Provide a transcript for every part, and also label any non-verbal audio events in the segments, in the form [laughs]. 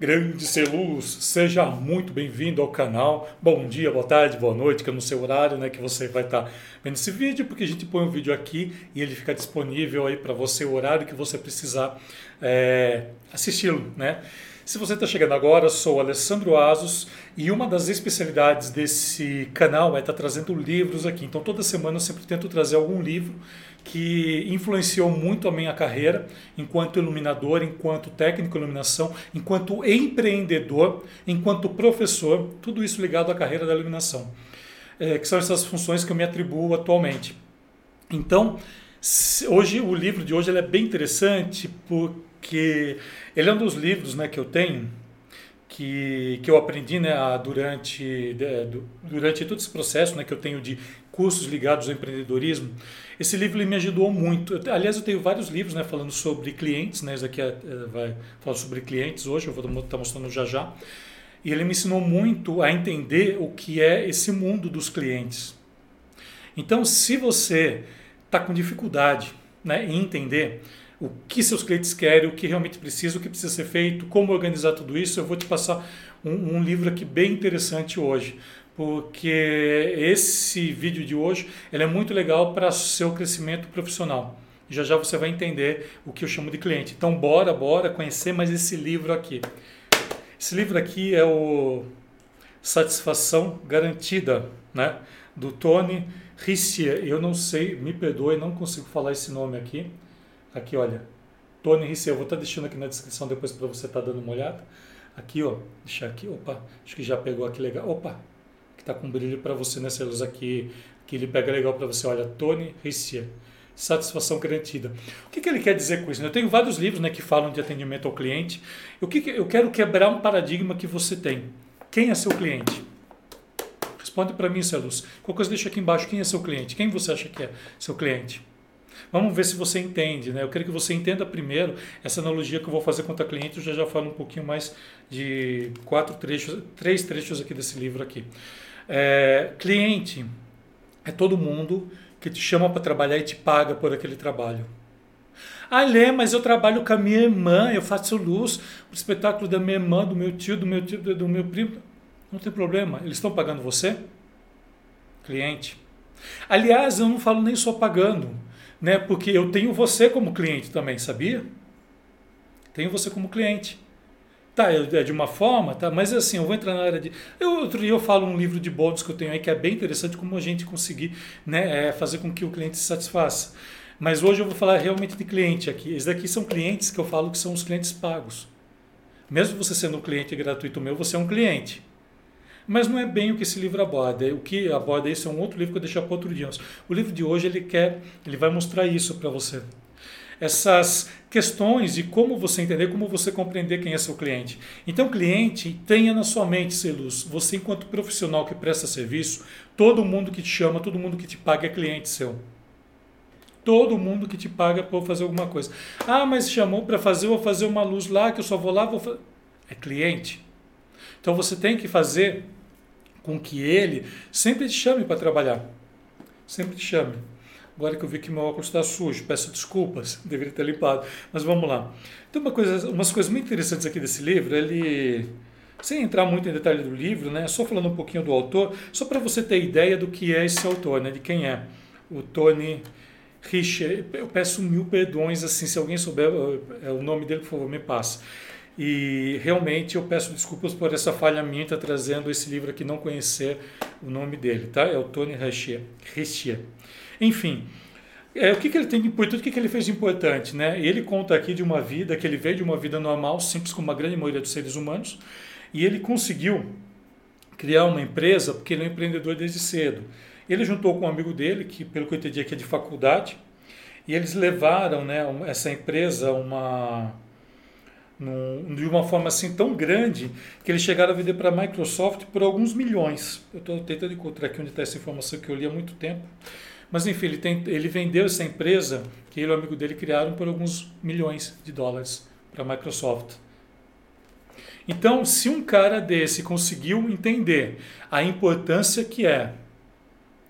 Grande Celuz, seja muito bem-vindo ao canal. Bom dia, boa tarde, boa noite, que eu não sei o horário né, que você vai estar vendo esse vídeo, porque a gente põe o um vídeo aqui e ele fica disponível aí para você o horário que você precisar é, assisti-lo, né? Se você está chegando agora, sou Alessandro Asos e uma das especialidades desse canal é estar tá trazendo livros aqui. Então toda semana eu sempre tento trazer algum livro que influenciou muito a minha carreira enquanto iluminador, enquanto técnico de iluminação, enquanto empreendedor, enquanto professor, tudo isso ligado à carreira da iluminação, é, que são essas funções que eu me atribuo atualmente. Então, hoje o livro de hoje é bem interessante porque ele é um dos livros né, que eu tenho que, que eu aprendi né, durante, durante todo esse processo né, que eu tenho de cursos ligados ao empreendedorismo. Esse livro me ajudou muito. Aliás, eu tenho vários livros né, falando sobre clientes, né, esse aqui é, é, vai falar sobre clientes hoje, eu vou estar tá mostrando já já. E ele me ensinou muito a entender o que é esse mundo dos clientes. Então, se você está com dificuldade né, em entender o que seus clientes querem, o que realmente precisa, o que precisa ser feito, como organizar tudo isso, eu vou te passar um, um livro aqui bem interessante hoje porque esse vídeo de hoje ele é muito legal para seu crescimento profissional. Já já você vai entender o que eu chamo de cliente. Então bora, bora conhecer mais esse livro aqui. Esse livro aqui é o Satisfação Garantida, né? Do Tony Rissier. Eu não sei, me perdoe, não consigo falar esse nome aqui. Aqui, olha. Tony Rissier, eu vou estar tá deixando aqui na descrição depois para você estar tá dando uma olhada. Aqui, ó, deixar aqui, opa, acho que já pegou aqui legal. Opa, está com brilho para você nessa luz aqui, que ele pega legal para você. Olha, Tony Rissier, satisfação garantida. O que, que ele quer dizer com isso? Eu tenho vários livros né, que falam de atendimento ao cliente. O que, que eu quero quebrar um paradigma que você tem. Quem é seu cliente? Responde para mim, Celus. Qualquer coisa deixa aqui embaixo. Quem é seu cliente? Quem você acha que é seu cliente? Vamos ver se você entende, né? Eu quero que você entenda primeiro essa analogia que eu vou fazer contra cliente. Eu já já falo um pouquinho mais de quatro trechos, três trechos aqui desse livro aqui. É, cliente é todo mundo que te chama para trabalhar e te paga por aquele trabalho. Ah, Lê, mas eu trabalho com a minha irmã, eu faço luz, o espetáculo da minha irmã, do meu tio, do meu tio, do meu primo. Não tem problema, eles estão pagando você? Cliente. Aliás, eu não falo nem só pagando, né? Porque eu tenho você como cliente também, sabia? Tenho você como cliente. Tá, é de uma forma, tá? Mas assim, eu vou entrar na área de. Eu, outro dia eu falo um livro de bônus que eu tenho aí que é bem interessante como a gente conseguir né, é, fazer com que o cliente se satisfaça. Mas hoje eu vou falar realmente de cliente aqui. Esses daqui são clientes que eu falo que são os clientes pagos. Mesmo você sendo um cliente gratuito meu, você é um cliente. Mas não é bem o que esse livro aborda. O que aborda isso é um outro livro que eu deixo para outro dia. O livro de hoje ele quer, ele vai mostrar isso para você essas questões e como você entender, como você compreender quem é seu cliente. Então, cliente, tenha na sua mente, Celuz, você enquanto profissional que presta serviço, todo mundo que te chama, todo mundo que te paga é cliente seu. Todo mundo que te paga por fazer alguma coisa. Ah, mas chamou para fazer, vou fazer uma luz lá, que eu só vou lá, vou. É cliente. Então você tem que fazer com que ele sempre te chame para trabalhar. Sempre te chame. Agora que eu vi que meu óculos está sujo, peço desculpas, [laughs] deveria ter limpado. Mas vamos lá. Tem uma coisa, umas coisas muito interessantes aqui desse livro. Ele, sem entrar muito em detalhe do livro, né, só falando um pouquinho do autor, só para você ter ideia do que é esse autor, né, de quem é. O Tony Richer. Eu peço mil perdões, assim, se alguém souber é o nome dele, por favor, me passe. E realmente eu peço desculpas por essa falha minha estar trazendo esse livro aqui, não conhecer o nome dele, tá? É o Tony. Richer. Enfim, é, o que, que ele tem de importante, o que, que ele fez de importante? Né? Ele conta aqui de uma vida, que ele veio de uma vida normal, simples como a grande maioria dos seres humanos, e ele conseguiu criar uma empresa, porque ele é um empreendedor desde cedo. Ele juntou com um amigo dele, que pelo que eu entendi aqui é de faculdade, e eles levaram né, essa empresa uma, num, de uma forma assim tão grande que eles chegaram a vender para a Microsoft por alguns milhões. Eu estou tentando encontrar aqui onde está essa informação que eu li há muito tempo. Mas enfim, ele, tem, ele vendeu essa empresa que ele e o amigo dele criaram por alguns milhões de dólares para a Microsoft. Então, se um cara desse conseguiu entender a importância que é,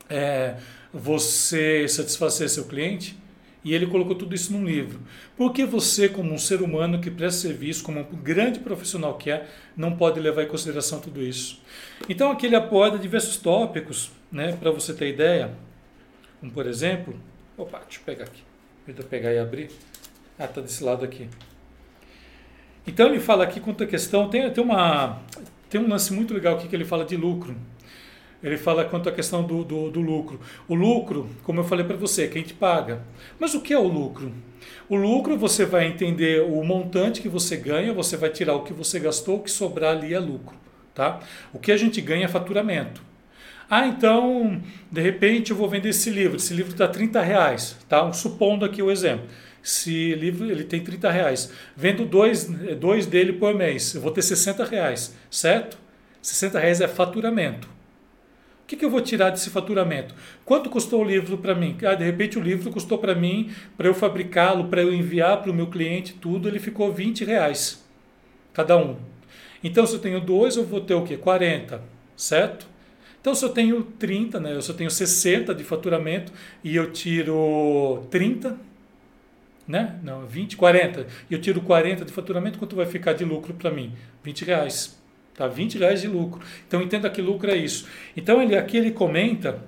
é você satisfazer seu cliente, E ele colocou tudo isso num livro. Por que você, como um ser humano que presta serviço, como um grande profissional que é, não pode levar em consideração tudo isso? Então aqui ele aborda diversos tópicos, né, para você ter ideia. Como por exemplo, opa, deixa eu pegar aqui. Deixa eu pegar e abrir. Ah, está desse lado aqui. Então ele fala aqui quanto a questão, tem, tem, uma, tem um lance muito legal aqui que ele fala de lucro. Ele fala quanto à questão do, do, do lucro. O lucro, como eu falei para você, é quem te paga. Mas o que é o lucro? O lucro você vai entender o montante que você ganha, você vai tirar o que você gastou, o que sobrar ali é lucro. Tá? O que a gente ganha é faturamento. Ah, então, de repente eu vou vender esse livro. Esse livro está 30 reais. Tá? Supondo aqui o exemplo. Esse livro ele tem 30 reais. Vendo dois, dois dele por mês. Eu vou ter 60 reais, certo? 60 reais é faturamento que, que eu vou tirar desse faturamento? Quanto custou o livro para mim? Ah, de repente o livro custou para mim, para eu fabricá-lo, para eu enviar para o meu cliente, tudo, ele ficou 20 reais cada um. Então, se eu tenho dois, eu vou ter o quê? 40, certo? Então, se eu tenho 30, né, se eu tenho 60 de faturamento e eu tiro 30, né? Não, 20, 40, e eu tiro 40 de faturamento, quanto vai ficar de lucro para mim? 20 reais. Tá? 20 reais de lucro. Então entenda que lucro é isso. Então ele, aqui ele comenta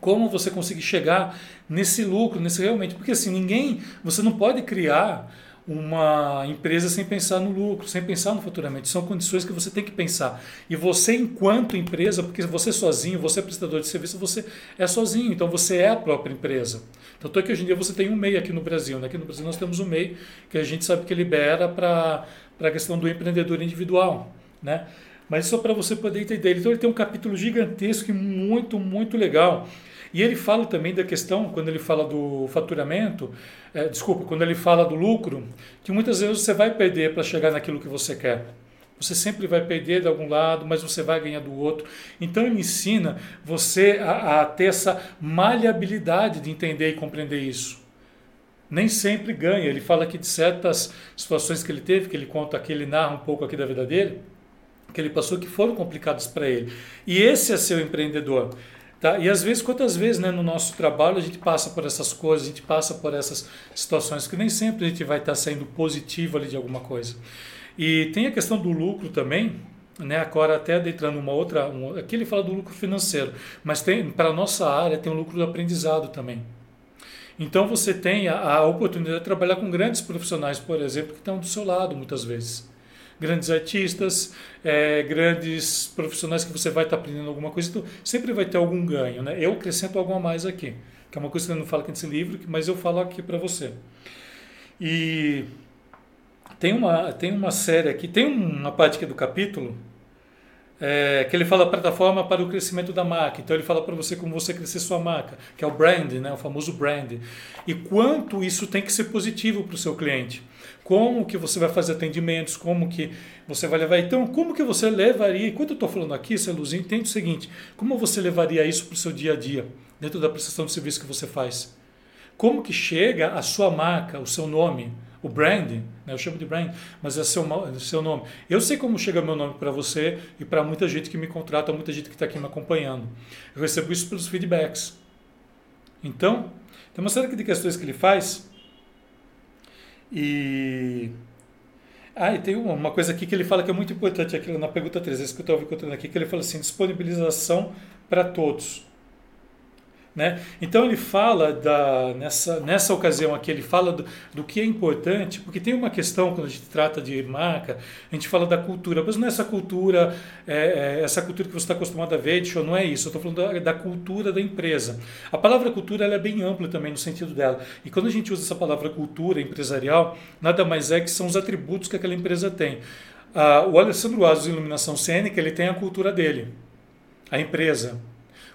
como você conseguir chegar nesse lucro, nesse realmente. Porque assim, ninguém. Você não pode criar uma empresa sem pensar no lucro, sem pensar no faturamento. São condições que você tem que pensar. E você, enquanto empresa, porque você sozinho, você é prestador de serviço, você é sozinho, então você é a própria empresa. Tanto é que hoje em dia você tem um MEI aqui no Brasil. Né? Aqui no Brasil nós temos um MEI que a gente sabe que libera para a questão do empreendedor individual né? Mas só para você poder entender. Então ele tem um capítulo gigantesco e muito, muito legal. E ele fala também da questão, quando ele fala do faturamento, é, desculpa, quando ele fala do lucro, que muitas vezes você vai perder para chegar naquilo que você quer. Você sempre vai perder de algum lado, mas você vai ganhar do outro. Então ele ensina você a, a ter essa maleabilidade de entender e compreender isso nem sempre ganha. Ele fala aqui de certas situações que ele teve, que ele conta aqui, ele narra um pouco aqui da vida dele que ele passou que foram complicados para ele. E esse é seu empreendedor. Tá? E às vezes, quantas vezes né, no nosso trabalho a gente passa por essas coisas, a gente passa por essas situações que nem sempre a gente vai estar saindo positivo ali de alguma coisa. E tem a questão do lucro também, né? Agora até adentrando uma outra, um, aqui ele fala do lucro financeiro, mas tem para nossa área tem o lucro do aprendizado também. Então você tem a, a oportunidade de trabalhar com grandes profissionais, por exemplo, que estão do seu lado muitas vezes grandes artistas, é, grandes profissionais que você vai estar tá aprendendo alguma coisa, então sempre vai ter algum ganho. Né? Eu acrescento algo a mais aqui, que é uma coisa que eu não falo aqui nesse livro, mas eu falo aqui para você. E tem uma, tem uma série aqui, tem uma parte aqui do capítulo é, que ele fala plataforma para o crescimento da marca. Então ele fala para você como você crescer sua marca, que é o brand, né, o famoso brand. E quanto isso tem que ser positivo para o seu cliente. Como que você vai fazer atendimentos, como que você vai levar. Então, como que você levaria, enquanto eu estou falando aqui, seu Luzinho, entende o seguinte, como você levaria isso para o seu dia a dia, dentro da prestação de serviço que você faz? Como que chega a sua marca, o seu nome, o brand, né? eu chamo de brand, mas é seu, seu nome. Eu sei como chega meu nome para você e para muita gente que me contrata, muita gente que está aqui me acompanhando. Eu recebo isso pelos feedbacks. Então, tem uma série de questões que ele faz e. Ah, e tem uma coisa aqui que ele fala que é muito importante aqui na pergunta 3, esse que eu estou contando aqui, que ele fala assim, disponibilização para todos. Né? Então ele fala da, nessa, nessa ocasião aqui, ele fala do, do, que é importante, porque tem uma questão quando a gente trata de marca, a gente fala da cultura, mas não é essa cultura, é, é essa cultura que você está acostumado a ver, de não é isso, eu estou falando da, da, cultura da empresa. A palavra cultura é bem ampla também no sentido dela, e quando a gente usa essa palavra cultura empresarial, nada mais é que são os atributos que aquela empresa tem. Ah, o Alessandro Asos, Iluminação Cênica, ele tem a cultura dele, a empresa,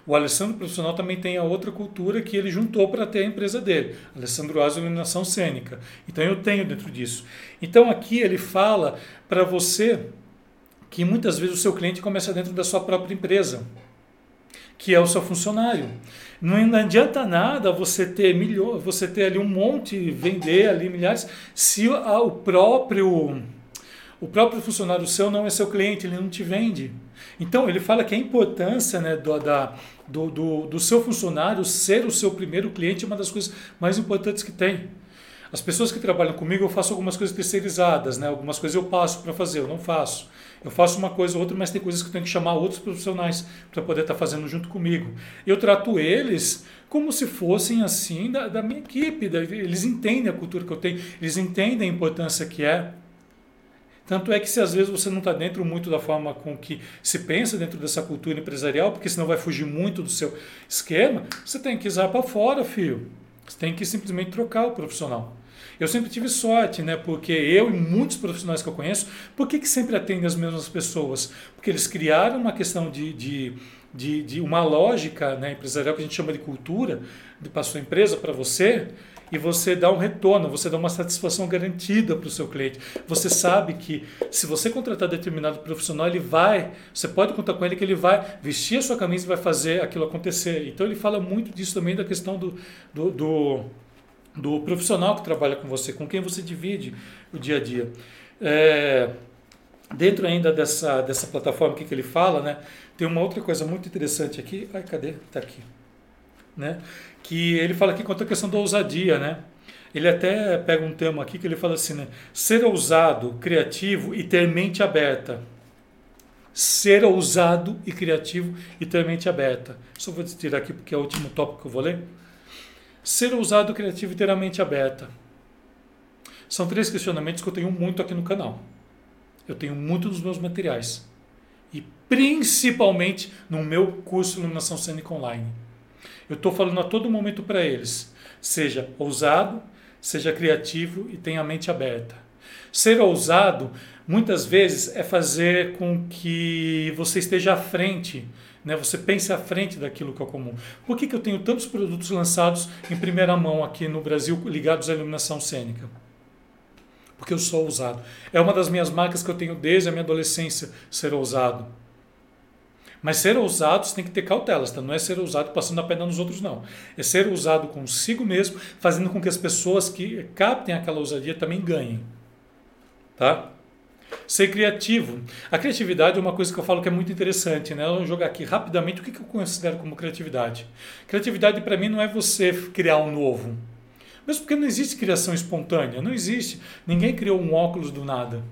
o Alessandro Profissional também tem a outra cultura que ele juntou para ter a empresa dele, Alessandro Aso Iluminação Cênica. Então eu tenho dentro disso. Então aqui ele fala para você que muitas vezes o seu cliente começa dentro da sua própria empresa, que é o seu funcionário. Não adianta nada você ter milhões, você ter ali um monte, vender ali milhares, se o próprio O próprio funcionário seu não é seu cliente, ele não te vende. Então, ele fala que a importância né, do, da, do, do, do seu funcionário ser o seu primeiro cliente é uma das coisas mais importantes que tem. As pessoas que trabalham comigo, eu faço algumas coisas terceirizadas, né? algumas coisas eu passo para fazer, eu não faço. Eu faço uma coisa ou outra, mas tem coisas que eu tenho que chamar outros profissionais para poder estar tá fazendo junto comigo. Eu trato eles como se fossem assim da, da minha equipe, da, eles entendem a cultura que eu tenho, eles entendem a importância que é. Tanto é que se às vezes você não está dentro muito da forma com que se pensa dentro dessa cultura empresarial, porque senão vai fugir muito do seu esquema, você tem que usar para fora, filho. Você tem que simplesmente trocar o profissional. Eu sempre tive sorte, né? Porque eu e muitos profissionais que eu conheço, por que, que sempre atendem as mesmas pessoas? Porque eles criaram uma questão de, de, de, de uma lógica né, empresarial que a gente chama de cultura a sua empresa, para você, e você dá um retorno, você dá uma satisfação garantida para o seu cliente. Você sabe que se você contratar determinado profissional, ele vai, você pode contar com ele que ele vai vestir a sua camisa e vai fazer aquilo acontecer. Então ele fala muito disso também da questão do, do, do do profissional que trabalha com você, com quem você divide o dia a dia. É, dentro ainda dessa, dessa plataforma que, ele fala, né, tem uma outra coisa muito interessante aqui. Ai, cadê? Está aqui. Né? Que ele fala aqui quanto à questão da ousadia, né? Ele até pega um termo aqui que ele fala assim, né? Ser ousado, criativo e ter mente aberta. Ser ousado e criativo e ter mente aberta. Só vou tirar aqui porque é o último tópico que eu vou ler ser ousado, criativo e ter a mente aberta. São três questionamentos que eu tenho muito aqui no canal. Eu tenho muito nos meus materiais. E principalmente no meu curso Iluminação Cênica Online. Eu estou falando a todo momento para eles. Seja ousado, seja criativo e tenha a mente aberta. Ser ousado, muitas vezes, é fazer com que você esteja à frente né? Você pense à frente daquilo que é comum. Por que, que eu tenho tantos produtos lançados em primeira mão aqui no Brasil ligados à iluminação cênica? Porque eu sou ousado. É uma das minhas marcas que eu tenho desde a minha adolescência, ser ousado. Mas ser ousado você tem que ter cautelas, tá? não é ser ousado passando a perna nos outros, não. É ser ousado consigo mesmo, fazendo com que as pessoas que captem aquela ousadia também ganhem. Tá? Ser criativo. A criatividade é uma coisa que eu falo que é muito interessante, né? Vamos jogar aqui rapidamente o que eu considero como criatividade. Criatividade para mim não é você criar um novo. Mesmo porque não existe criação espontânea, não existe. Ninguém criou um óculos do nada.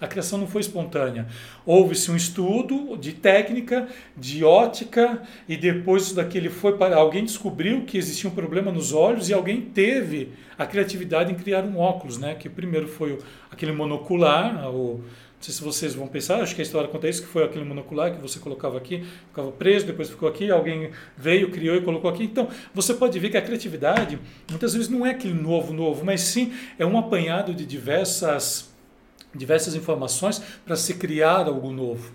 A criação não foi espontânea. Houve-se um estudo de técnica, de ótica, e depois isso daqui foi para. Alguém descobriu que existia um problema nos olhos e alguém teve a criatividade em criar um óculos, né? Que primeiro foi aquele monocular, o, não sei se vocês vão pensar, acho que a história conta isso, que foi aquele monocular que você colocava aqui, ficava preso, depois ficou aqui, alguém veio, criou e colocou aqui. Então, você pode ver que a criatividade, muitas vezes não é aquele novo, novo, mas sim é um apanhado de diversas diversas informações para se criar algo novo,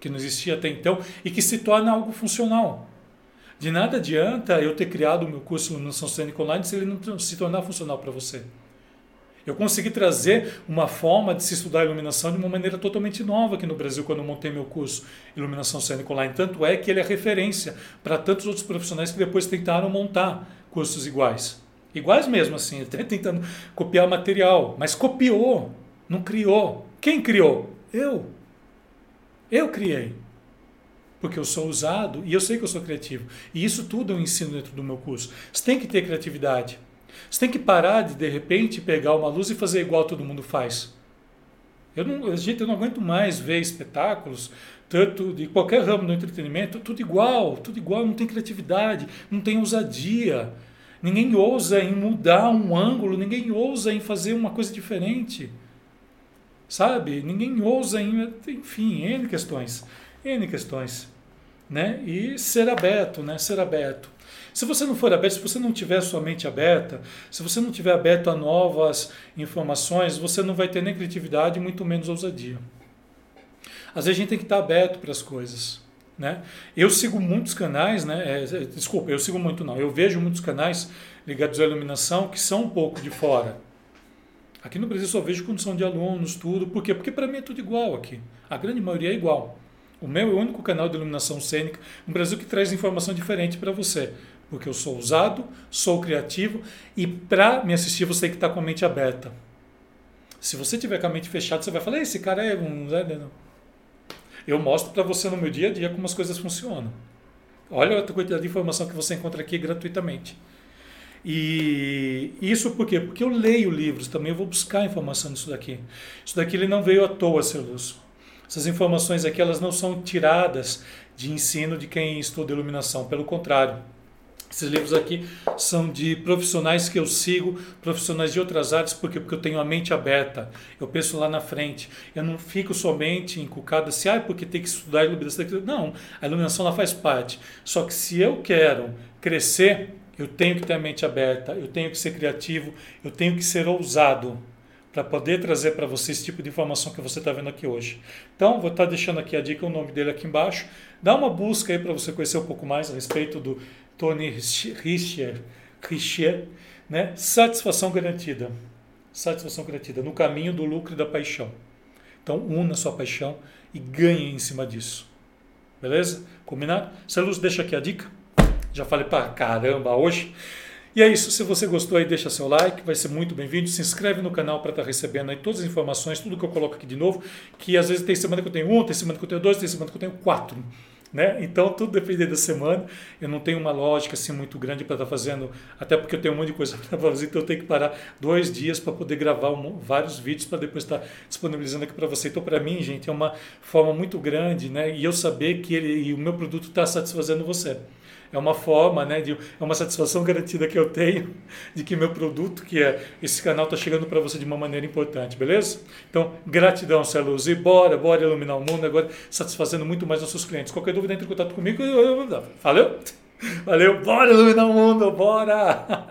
que não existia até então e que se torna algo funcional. De nada adianta eu ter criado o meu curso iluminação cênica online se ele não se tornar funcional para você. Eu consegui trazer uma forma de se estudar iluminação de uma maneira totalmente nova aqui no Brasil quando eu montei meu curso Iluminação Cênica Online. Tanto é que ele é referência para tantos outros profissionais que depois tentaram montar cursos iguais. Iguais mesmo, assim, [laughs] até tentando copiar material, mas copiou. Não criou. Quem criou? Eu. Eu criei. Porque eu sou usado e eu sei que eu sou criativo. E isso tudo eu ensino dentro do meu curso. Você tem que ter criatividade. Você tem que parar de, de repente, pegar uma luz e fazer igual todo mundo faz. Eu não, gente, eu não aguento mais ver espetáculos, tanto de qualquer ramo do entretenimento, tudo igual, tudo igual, não tem criatividade, não tem ousadia. Ninguém ousa em mudar um ângulo, ninguém ousa em fazer uma coisa diferente sabe? Ninguém ousa, em, enfim, N questões, N questões, né? E ser aberto, né? Ser aberto. Se você não for aberto, se você não tiver sua mente aberta, se você não tiver aberto a novas informações, você não vai ter nem criatividade, muito menos ousadia. Às vezes a gente tem que estar aberto para as coisas. Né? Eu sigo muitos canais, né? É, desculpa, eu sigo muito não. Eu vejo muitos canais ligados à iluminação que são um pouco de fora. Aqui no Brasil só vejo condição de alunos, tudo. Por quê? Porque para mim é tudo igual aqui. A grande maioria é igual. O meu é o único canal de iluminação cênica no Brasil que traz informação diferente para você. Porque eu sou usado, sou criativo e para me assistir você tem que estar com a mente aberta. Se você tiver com a mente fechada, você vai falar, esse cara é um. Eu mostro para você no meu dia a dia como as coisas funcionam. Olha a quantidade de informação que você encontra aqui gratuitamente. E isso por quê? Porque eu leio livros também, eu vou buscar informação nisso daqui. Isso daqui ele não veio à toa, seu Lúcio. Essas informações aqui elas não são tiradas de ensino de quem estuda iluminação, pelo contrário. Esses livros aqui são de profissionais que eu sigo, profissionais de outras áreas, porque porque eu tenho a mente aberta. Eu penso lá na frente. Eu não fico somente encucado assim, ah, porque tem que estudar iluminação. Não, a iluminação ela faz parte. Só que se eu quero crescer, eu tenho que ter a mente aberta, eu tenho que ser criativo, eu tenho que ser ousado para poder trazer para você esse tipo de informação que você está vendo aqui hoje. Então, vou estar tá deixando aqui a dica, o nome dele aqui embaixo. Dá uma busca aí para você conhecer um pouco mais a respeito do Tony Richer, Richer né? Satisfação garantida. Satisfação garantida no caminho do lucro e da paixão. Então, una sua paixão e ganhe em cima disso. Beleza? Combinado? Celus, deixa aqui a dica. Já falei para caramba hoje. E é isso. Se você gostou aí, deixa seu like, vai ser muito bem-vindo. Se inscreve no canal para estar tá recebendo aí todas as informações, tudo que eu coloco aqui de novo. Que às vezes tem semana que eu tenho um, tem semana que eu tenho dois, tem semana que eu tenho quatro. Né? Então tudo depende da semana. Eu não tenho uma lógica assim muito grande para estar tá fazendo, até porque eu tenho um monte de coisa [laughs] para fazer, então eu tenho que parar dois dias para poder gravar um, vários vídeos para depois estar tá disponibilizando aqui para você. Então para mim, gente, é uma forma muito grande, né? E eu saber que ele e o meu produto está satisfazendo você é uma forma, né, de, é uma satisfação garantida que eu tenho de que meu produto, que é esse canal, está chegando para você de uma maneira importante, beleza? Então, gratidão, Celuz, e bora, bora iluminar o mundo agora, satisfazendo muito mais nossos clientes. Qualquer dúvida, entre em contato comigo. Valeu? Valeu, bora iluminar o mundo, bora!